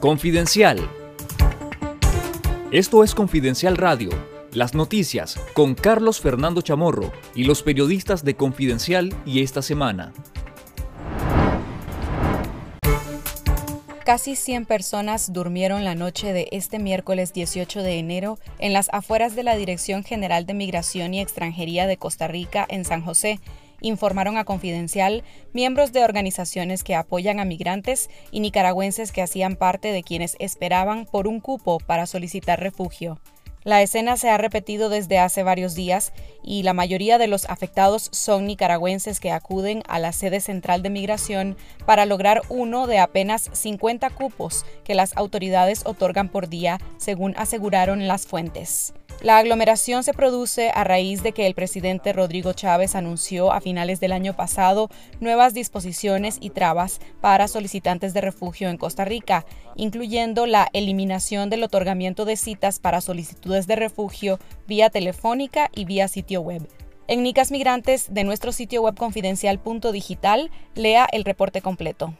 Confidencial. Esto es Confidencial Radio, las noticias con Carlos Fernando Chamorro y los periodistas de Confidencial y esta semana. Casi 100 personas durmieron la noche de este miércoles 18 de enero en las afueras de la Dirección General de Migración y Extranjería de Costa Rica en San José, informaron a Confidencial miembros de organizaciones que apoyan a migrantes y nicaragüenses que hacían parte de quienes esperaban por un cupo para solicitar refugio. La escena se ha repetido desde hace varios días y la mayoría de los afectados son nicaragüenses que acuden a la sede central de migración para lograr uno de apenas 50 cupos que las autoridades otorgan por día, según aseguraron las fuentes. La aglomeración se produce a raíz de que el presidente Rodrigo Chávez anunció a finales del año pasado nuevas disposiciones y trabas para solicitantes de refugio en Costa Rica, incluyendo la eliminación del otorgamiento de citas para solicitudes de refugio vía telefónica y vía sitio web. En Nicas Migrantes de nuestro sitio web confidencial.digital, lea el reporte completo.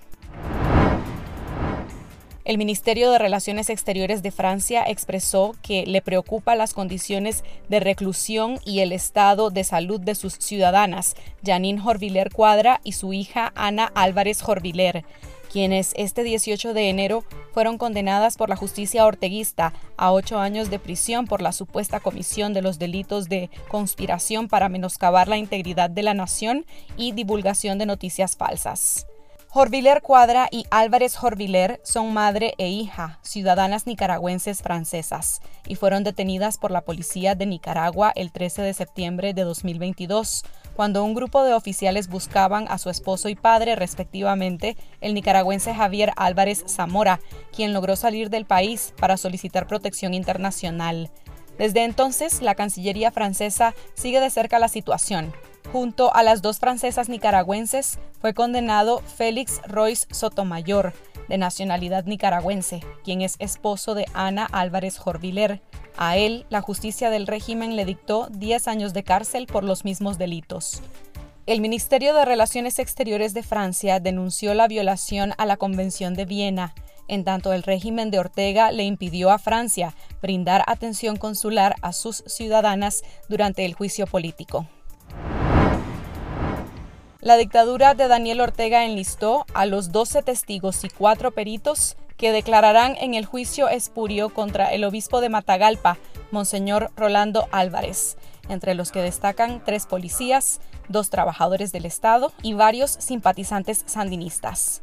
El Ministerio de Relaciones Exteriores de Francia expresó que le preocupa las condiciones de reclusión y el estado de salud de sus ciudadanas, Janine Jorviller Cuadra y su hija Ana Álvarez Jorviller, quienes este 18 de enero fueron condenadas por la justicia orteguista a ocho años de prisión por la supuesta comisión de los delitos de conspiración para menoscabar la integridad de la nación y divulgación de noticias falsas. Jorviller Cuadra y Álvarez Jorviller son madre e hija, ciudadanas nicaragüenses francesas, y fueron detenidas por la policía de Nicaragua el 13 de septiembre de 2022, cuando un grupo de oficiales buscaban a su esposo y padre respectivamente, el nicaragüense Javier Álvarez Zamora, quien logró salir del país para solicitar protección internacional. Desde entonces, la Cancillería francesa sigue de cerca la situación Junto a las dos francesas nicaragüenses fue condenado Félix Royce Sotomayor, de nacionalidad nicaragüense, quien es esposo de Ana Álvarez Jorviller. A él, la justicia del régimen le dictó 10 años de cárcel por los mismos delitos. El Ministerio de Relaciones Exteriores de Francia denunció la violación a la Convención de Viena, en tanto el régimen de Ortega le impidió a Francia brindar atención consular a sus ciudadanas durante el juicio político. La dictadura de Daniel Ortega enlistó a los 12 testigos y cuatro peritos que declararán en el juicio espurio contra el obispo de Matagalpa, Monseñor Rolando Álvarez, entre los que destacan tres policías, dos trabajadores del Estado y varios simpatizantes sandinistas.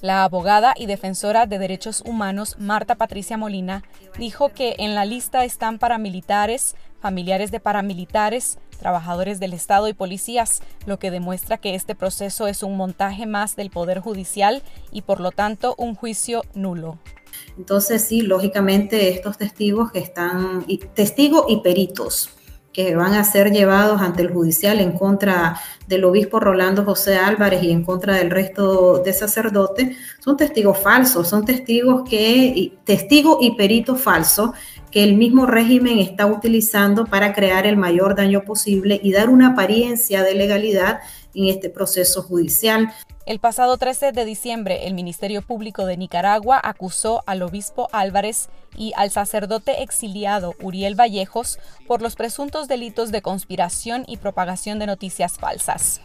La abogada y defensora de derechos humanos Marta Patricia Molina dijo que en la lista están paramilitares, familiares de paramilitares, trabajadores del Estado y policías, lo que demuestra que este proceso es un montaje más del Poder Judicial y por lo tanto un juicio nulo. Entonces sí, lógicamente estos testigos que están, testigos y peritos, que van a ser llevados ante el judicial en contra del obispo Rolando José Álvarez y en contra del resto de sacerdotes, son testigos falsos, son testigos que, testigo y perito falso que el mismo régimen está utilizando para crear el mayor daño posible y dar una apariencia de legalidad en este proceso judicial. El pasado 13 de diciembre, el Ministerio Público de Nicaragua acusó al obispo Álvarez y al sacerdote exiliado Uriel Vallejos por los presuntos delitos de conspiración y propagación de noticias falsas.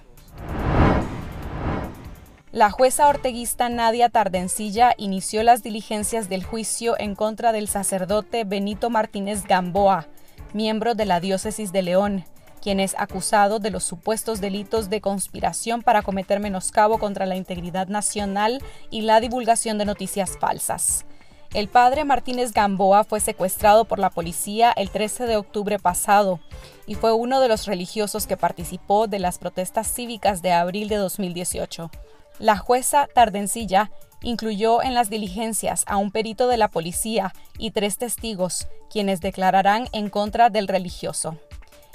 La jueza orteguista Nadia Tardencilla inició las diligencias del juicio en contra del sacerdote Benito Martínez Gamboa, miembro de la diócesis de León, quien es acusado de los supuestos delitos de conspiración para cometer menoscabo contra la integridad nacional y la divulgación de noticias falsas. El padre Martínez Gamboa fue secuestrado por la policía el 13 de octubre pasado y fue uno de los religiosos que participó de las protestas cívicas de abril de 2018. La jueza Tardencilla incluyó en las diligencias a un perito de la policía y tres testigos, quienes declararán en contra del religioso.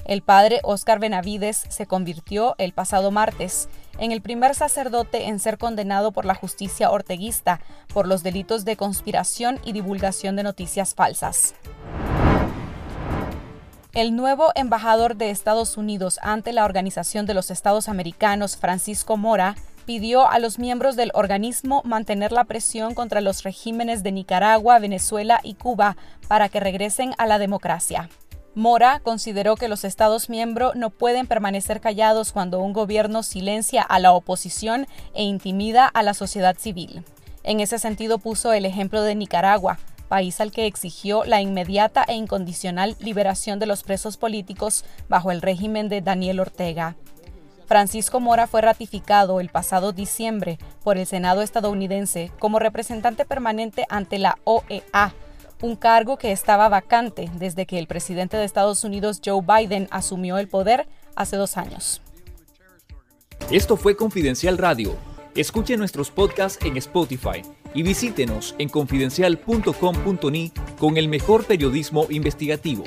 El padre Óscar Benavides se convirtió el pasado martes en el primer sacerdote en ser condenado por la justicia orteguista por los delitos de conspiración y divulgación de noticias falsas. El nuevo embajador de Estados Unidos ante la Organización de los Estados Americanos, Francisco Mora, pidió a los miembros del organismo mantener la presión contra los regímenes de Nicaragua, Venezuela y Cuba para que regresen a la democracia. Mora consideró que los Estados miembros no pueden permanecer callados cuando un gobierno silencia a la oposición e intimida a la sociedad civil. En ese sentido puso el ejemplo de Nicaragua, país al que exigió la inmediata e incondicional liberación de los presos políticos bajo el régimen de Daniel Ortega. Francisco Mora fue ratificado el pasado diciembre por el Senado estadounidense como representante permanente ante la OEA, un cargo que estaba vacante desde que el presidente de Estados Unidos Joe Biden asumió el poder hace dos años. Esto fue Confidencial Radio. Escuche nuestros podcasts en Spotify y visítenos en confidencial.com.ni con el mejor periodismo investigativo.